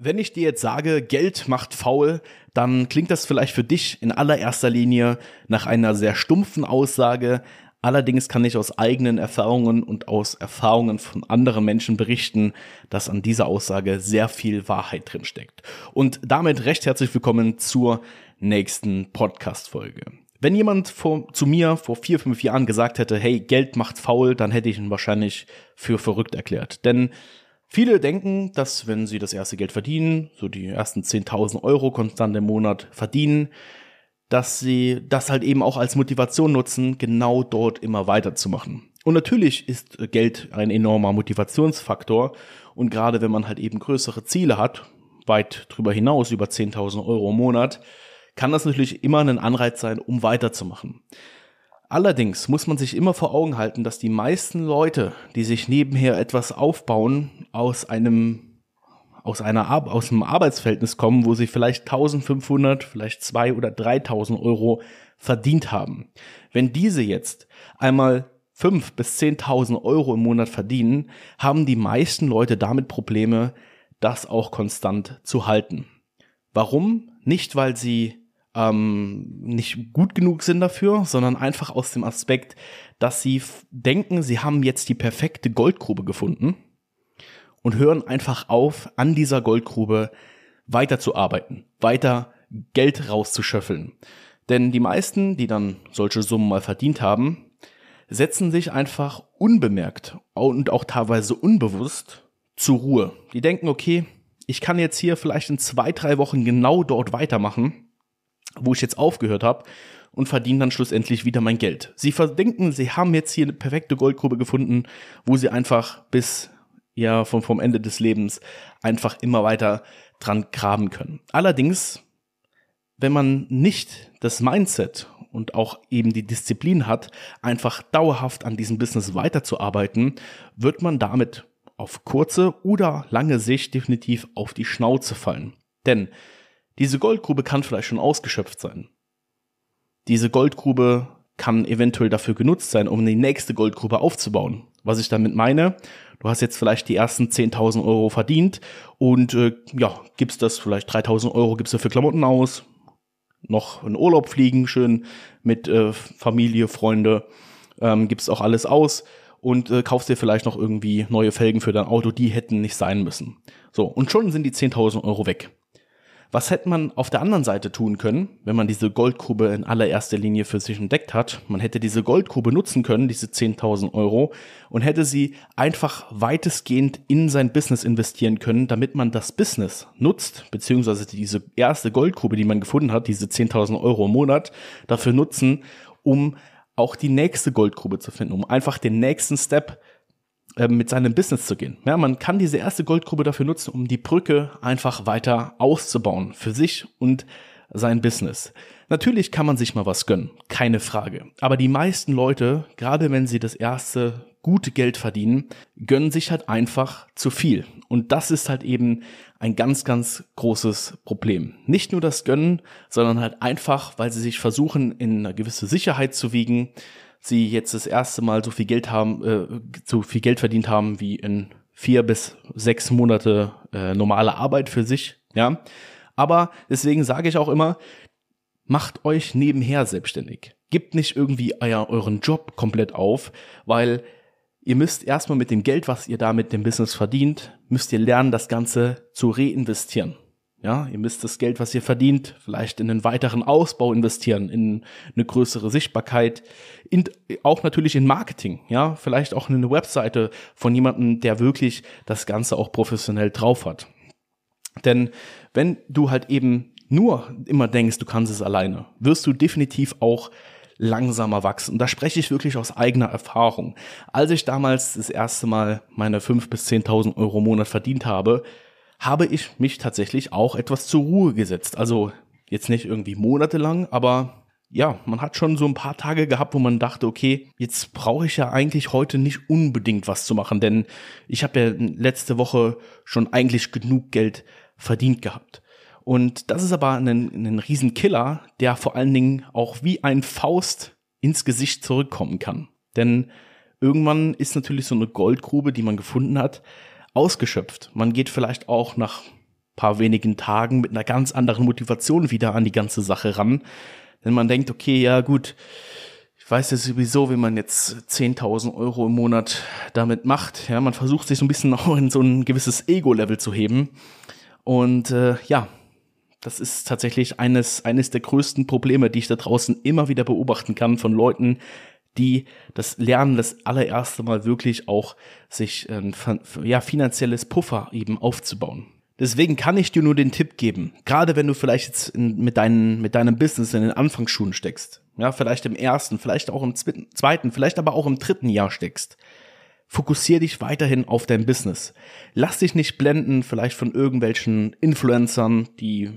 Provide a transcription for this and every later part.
Wenn ich dir jetzt sage, Geld macht faul, dann klingt das vielleicht für dich in allererster Linie nach einer sehr stumpfen Aussage. Allerdings kann ich aus eigenen Erfahrungen und aus Erfahrungen von anderen Menschen berichten, dass an dieser Aussage sehr viel Wahrheit drin steckt. Und damit recht herzlich willkommen zur nächsten Podcast-Folge. Wenn jemand vor, zu mir vor vier, fünf Jahren gesagt hätte, hey, Geld macht faul, dann hätte ich ihn wahrscheinlich für verrückt erklärt. Denn Viele denken, dass wenn sie das erste Geld verdienen, so die ersten 10.000 Euro konstant im Monat verdienen, dass sie das halt eben auch als Motivation nutzen, genau dort immer weiterzumachen. Und natürlich ist Geld ein enormer Motivationsfaktor und gerade wenn man halt eben größere Ziele hat, weit drüber hinaus, über 10.000 Euro im Monat, kann das natürlich immer ein Anreiz sein, um weiterzumachen. Allerdings muss man sich immer vor Augen halten, dass die meisten Leute, die sich nebenher etwas aufbauen, aus einem aus einer aus einem Arbeitsverhältnis kommen, wo sie vielleicht 1500, vielleicht 2 oder 3000 Euro verdient haben. Wenn diese jetzt einmal 5 bis 10.000 Euro im Monat verdienen, haben die meisten Leute damit Probleme, das auch konstant zu halten. Warum? Nicht, weil sie ähm, nicht gut genug sind dafür, sondern einfach aus dem Aspekt, dass sie denken, sie haben jetzt die perfekte Goldgrube gefunden und hören einfach auf, an dieser Goldgrube weiterzuarbeiten, weiter Geld rauszuschöffeln. Denn die meisten, die dann solche Summen mal verdient haben, setzen sich einfach unbemerkt und auch teilweise unbewusst zur Ruhe. Die denken, okay, ich kann jetzt hier vielleicht in zwei, drei Wochen genau dort weitermachen wo ich jetzt aufgehört habe und verdienen dann schlussendlich wieder mein Geld. Sie verdenken, sie haben jetzt hier eine perfekte Goldgrube gefunden, wo sie einfach bis ja vom, vom Ende des Lebens einfach immer weiter dran graben können. Allerdings, wenn man nicht das Mindset und auch eben die Disziplin hat, einfach dauerhaft an diesem Business weiterzuarbeiten, wird man damit auf kurze oder lange Sicht definitiv auf die Schnauze fallen. Denn diese Goldgrube kann vielleicht schon ausgeschöpft sein. Diese Goldgrube kann eventuell dafür genutzt sein, um die nächste Goldgrube aufzubauen. Was ich damit meine, du hast jetzt vielleicht die ersten 10.000 Euro verdient und äh, ja, gibst das vielleicht 3.000 Euro, gibst du für Klamotten aus, noch in Urlaub fliegen, schön mit äh, Familie, Freunde, ähm, gibst auch alles aus und äh, kaufst dir vielleicht noch irgendwie neue Felgen für dein Auto, die hätten nicht sein müssen. So, und schon sind die 10.000 Euro weg. Was hätte man auf der anderen Seite tun können, wenn man diese Goldgrube in allererster Linie für sich entdeckt hat? Man hätte diese Goldgrube nutzen können, diese 10.000 Euro, und hätte sie einfach weitestgehend in sein Business investieren können, damit man das Business nutzt, beziehungsweise diese erste Goldgrube, die man gefunden hat, diese 10.000 Euro im Monat, dafür nutzen, um auch die nächste Goldgrube zu finden, um einfach den nächsten Step ähm, mit seinem Business zu gehen. Ja, man kann diese erste Goldgrube dafür nutzen, um die Brücke einfach weiter auszubauen für sich und sein Business. Natürlich kann man sich mal was gönnen, keine Frage. Aber die meisten Leute, gerade wenn sie das erste gute Geld verdienen, gönnen sich halt einfach zu viel. Und das ist halt eben ein ganz, ganz großes Problem. Nicht nur das Gönnen, sondern halt einfach, weil sie sich versuchen, in eine gewisse Sicherheit zu wiegen, sie jetzt das erste Mal so viel Geld haben, äh, so viel Geld verdient haben wie in vier bis sechs Monate äh, normale Arbeit für sich, ja. Aber deswegen sage ich auch immer, macht euch nebenher selbstständig. Gebt nicht irgendwie euer, euren Job komplett auf, weil ihr müsst erstmal mit dem Geld, was ihr da mit dem Business verdient, müsst ihr lernen, das Ganze zu reinvestieren. Ja, ihr müsst das Geld, was ihr verdient, vielleicht in einen weiteren Ausbau investieren, in eine größere Sichtbarkeit, in, auch natürlich in Marketing, ja, vielleicht auch in eine Webseite von jemandem, der wirklich das Ganze auch professionell drauf hat. Denn wenn du halt eben nur immer denkst, du kannst es alleine, wirst du definitiv auch langsamer wachsen. da spreche ich wirklich aus eigener Erfahrung. Als ich damals das erste Mal meine fünf bis zehntausend Euro im Monat verdient habe, habe ich mich tatsächlich auch etwas zur Ruhe gesetzt. Also jetzt nicht irgendwie monatelang, aber ja, man hat schon so ein paar Tage gehabt, wo man dachte, okay, jetzt brauche ich ja eigentlich heute nicht unbedingt was zu machen, denn ich habe ja letzte Woche schon eigentlich genug Geld verdient gehabt. Und das ist aber ein, ein Riesenkiller, der vor allen Dingen auch wie ein Faust ins Gesicht zurückkommen kann. Denn irgendwann ist natürlich so eine Goldgrube, die man gefunden hat, ausgeschöpft. Man geht vielleicht auch nach paar wenigen Tagen mit einer ganz anderen Motivation wieder an die ganze Sache ran. Denn man denkt, okay, ja gut, ich weiß ja sowieso, wie man jetzt 10.000 Euro im Monat damit macht. Ja, man versucht sich so ein bisschen auch in so ein gewisses Ego-Level zu heben. Und äh, ja, das ist tatsächlich eines, eines der größten Probleme, die ich da draußen immer wieder beobachten kann von Leuten, die das Lernen das allererste Mal wirklich auch sich ein ja, finanzielles Puffer eben aufzubauen. Deswegen kann ich dir nur den Tipp geben, gerade wenn du vielleicht jetzt in, mit, deinen, mit deinem Business in den Anfangsschuhen steckst, ja, vielleicht im ersten, vielleicht auch im zweiten, vielleicht aber auch im dritten Jahr steckst. Fokussier dich weiterhin auf dein Business. Lass dich nicht blenden, vielleicht von irgendwelchen Influencern, die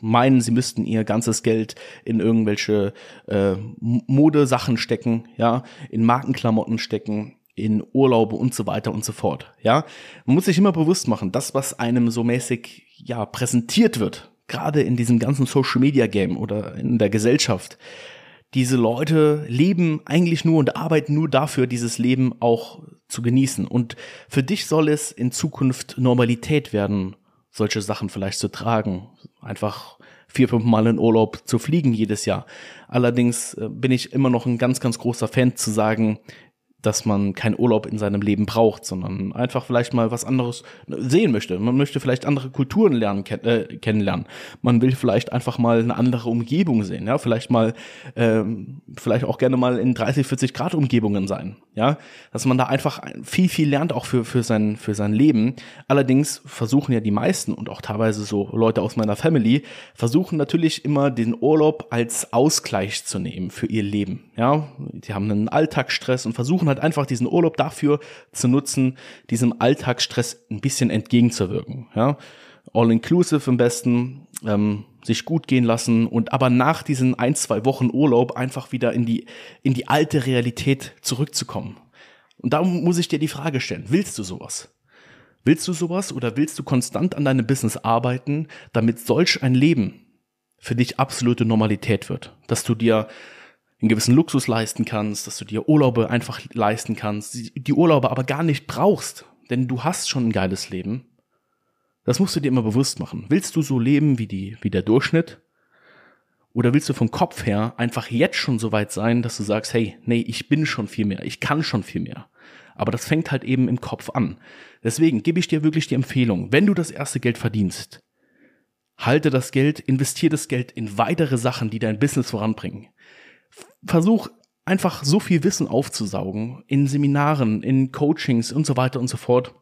meinen, sie müssten ihr ganzes Geld in irgendwelche äh, Modesachen stecken, ja, in Markenklamotten stecken, in Urlaube und so weiter und so fort. Ja, man muss sich immer bewusst machen, das, was einem so mäßig ja präsentiert wird, gerade in diesem ganzen Social Media Game oder in der Gesellschaft, diese Leute leben eigentlich nur und arbeiten nur dafür, dieses Leben auch zu genießen. Und für dich soll es in Zukunft Normalität werden, solche Sachen vielleicht zu tragen. Einfach vier, fünf Mal in Urlaub zu fliegen jedes Jahr. Allerdings äh, bin ich immer noch ein ganz, ganz großer Fan zu sagen, dass man keinen Urlaub in seinem Leben braucht, sondern einfach vielleicht mal was anderes sehen möchte. Man möchte vielleicht andere Kulturen lernen, ken äh, kennenlernen. Man will vielleicht einfach mal eine andere Umgebung sehen, ja, vielleicht mal, ähm, vielleicht auch gerne mal in 30, 40 Grad Umgebungen sein, ja, dass man da einfach viel, viel lernt auch für, für sein, für sein Leben. Allerdings versuchen ja die meisten und auch teilweise so Leute aus meiner Family versuchen natürlich immer den Urlaub als Ausgleich zu nehmen für ihr Leben, ja. Die haben einen Alltagsstress und versuchen halt halt einfach diesen Urlaub dafür zu nutzen, diesem Alltagsstress ein bisschen entgegenzuwirken. Ja? All-inclusive am besten, ähm, sich gut gehen lassen und aber nach diesen ein, zwei Wochen Urlaub einfach wieder in die, in die alte Realität zurückzukommen. Und da muss ich dir die Frage stellen, willst du sowas? Willst du sowas oder willst du konstant an deinem Business arbeiten, damit solch ein Leben für dich absolute Normalität wird? Dass du dir einen gewissen Luxus leisten kannst, dass du dir Urlaube einfach leisten kannst, die Urlaube aber gar nicht brauchst, denn du hast schon ein geiles Leben. Das musst du dir immer bewusst machen. Willst du so leben wie die, wie der Durchschnitt? Oder willst du vom Kopf her einfach jetzt schon so weit sein, dass du sagst, hey, nee, ich bin schon viel mehr, ich kann schon viel mehr. Aber das fängt halt eben im Kopf an. Deswegen gebe ich dir wirklich die Empfehlung, wenn du das erste Geld verdienst, halte das Geld, investiere das Geld in weitere Sachen, die dein Business voranbringen versuch einfach so viel Wissen aufzusaugen in Seminaren, in Coachings und so weiter und so fort,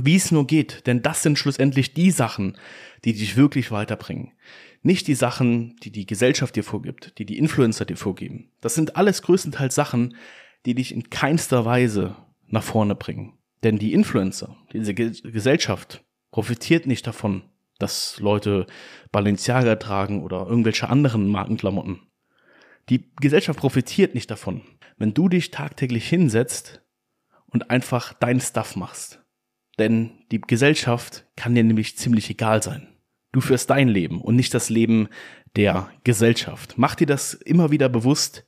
wie es nur geht. Denn das sind schlussendlich die Sachen, die dich wirklich weiterbringen. Nicht die Sachen, die die Gesellschaft dir vorgibt, die die Influencer dir vorgeben. Das sind alles größtenteils Sachen, die dich in keinster Weise nach vorne bringen. Denn die Influencer, diese Gesellschaft profitiert nicht davon, dass Leute Balenciaga tragen oder irgendwelche anderen Markenklamotten. Die Gesellschaft profitiert nicht davon, wenn du dich tagtäglich hinsetzt und einfach dein Stuff machst. Denn die Gesellschaft kann dir nämlich ziemlich egal sein. Du führst dein Leben und nicht das Leben der Gesellschaft. Mach dir das immer wieder bewusst.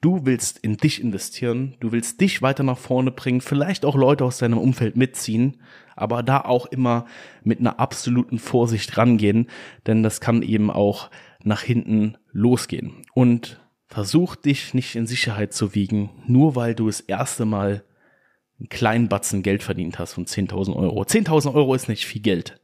Du willst in dich investieren, du willst dich weiter nach vorne bringen, vielleicht auch Leute aus deinem Umfeld mitziehen, aber da auch immer mit einer absoluten Vorsicht rangehen, denn das kann eben auch nach hinten losgehen. Und Versuch dich nicht in Sicherheit zu wiegen, nur weil du das erste Mal einen kleinen Batzen Geld verdient hast von 10.000 Euro. 10.000 Euro ist nicht viel Geld.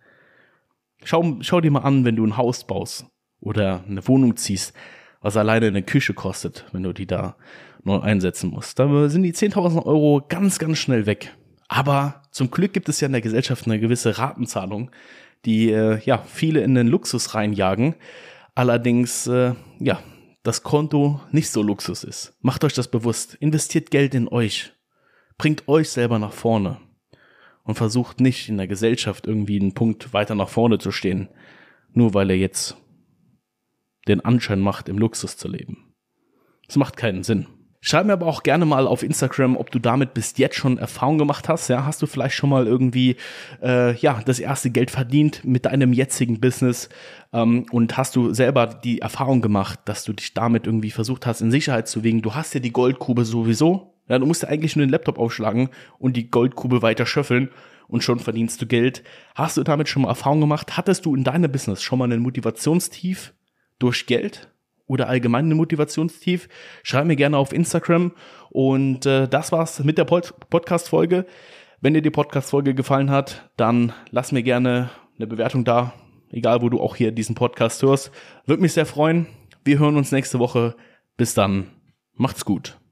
Schau, schau dir mal an, wenn du ein Haus baust oder eine Wohnung ziehst, was alleine eine Küche kostet, wenn du die da neu einsetzen musst. Da sind die 10.000 Euro ganz, ganz schnell weg. Aber zum Glück gibt es ja in der Gesellschaft eine gewisse Ratenzahlung, die äh, ja viele in den Luxus reinjagen. Allerdings, äh, ja, das Konto nicht so Luxus ist. Macht euch das bewusst. Investiert Geld in euch. Bringt euch selber nach vorne. Und versucht nicht in der Gesellschaft irgendwie einen Punkt weiter nach vorne zu stehen. Nur weil er jetzt den Anschein macht, im Luxus zu leben. Das macht keinen Sinn. Schreib mir aber auch gerne mal auf Instagram, ob du damit bis jetzt schon Erfahrung gemacht hast. Ja, hast du vielleicht schon mal irgendwie äh, ja das erste Geld verdient mit deinem jetzigen Business ähm, und hast du selber die Erfahrung gemacht, dass du dich damit irgendwie versucht hast, in Sicherheit zu wiegen. Du hast ja die Goldgrube sowieso. Ja, du musst ja eigentlich nur den Laptop aufschlagen und die Goldgrube weiter schöffeln und schon verdienst du Geld. Hast du damit schon mal Erfahrung gemacht? Hattest du in deinem Business schon mal einen Motivationstief durch Geld oder allgemein ein Motivationstief? Schreib mir gerne auf Instagram. Und äh, das war's mit der Pod Podcast-Folge. Wenn dir die Podcast-Folge gefallen hat, dann lass mir gerne eine Bewertung da, egal wo du auch hier diesen Podcast hörst. Würde mich sehr freuen. Wir hören uns nächste Woche. Bis dann. Macht's gut.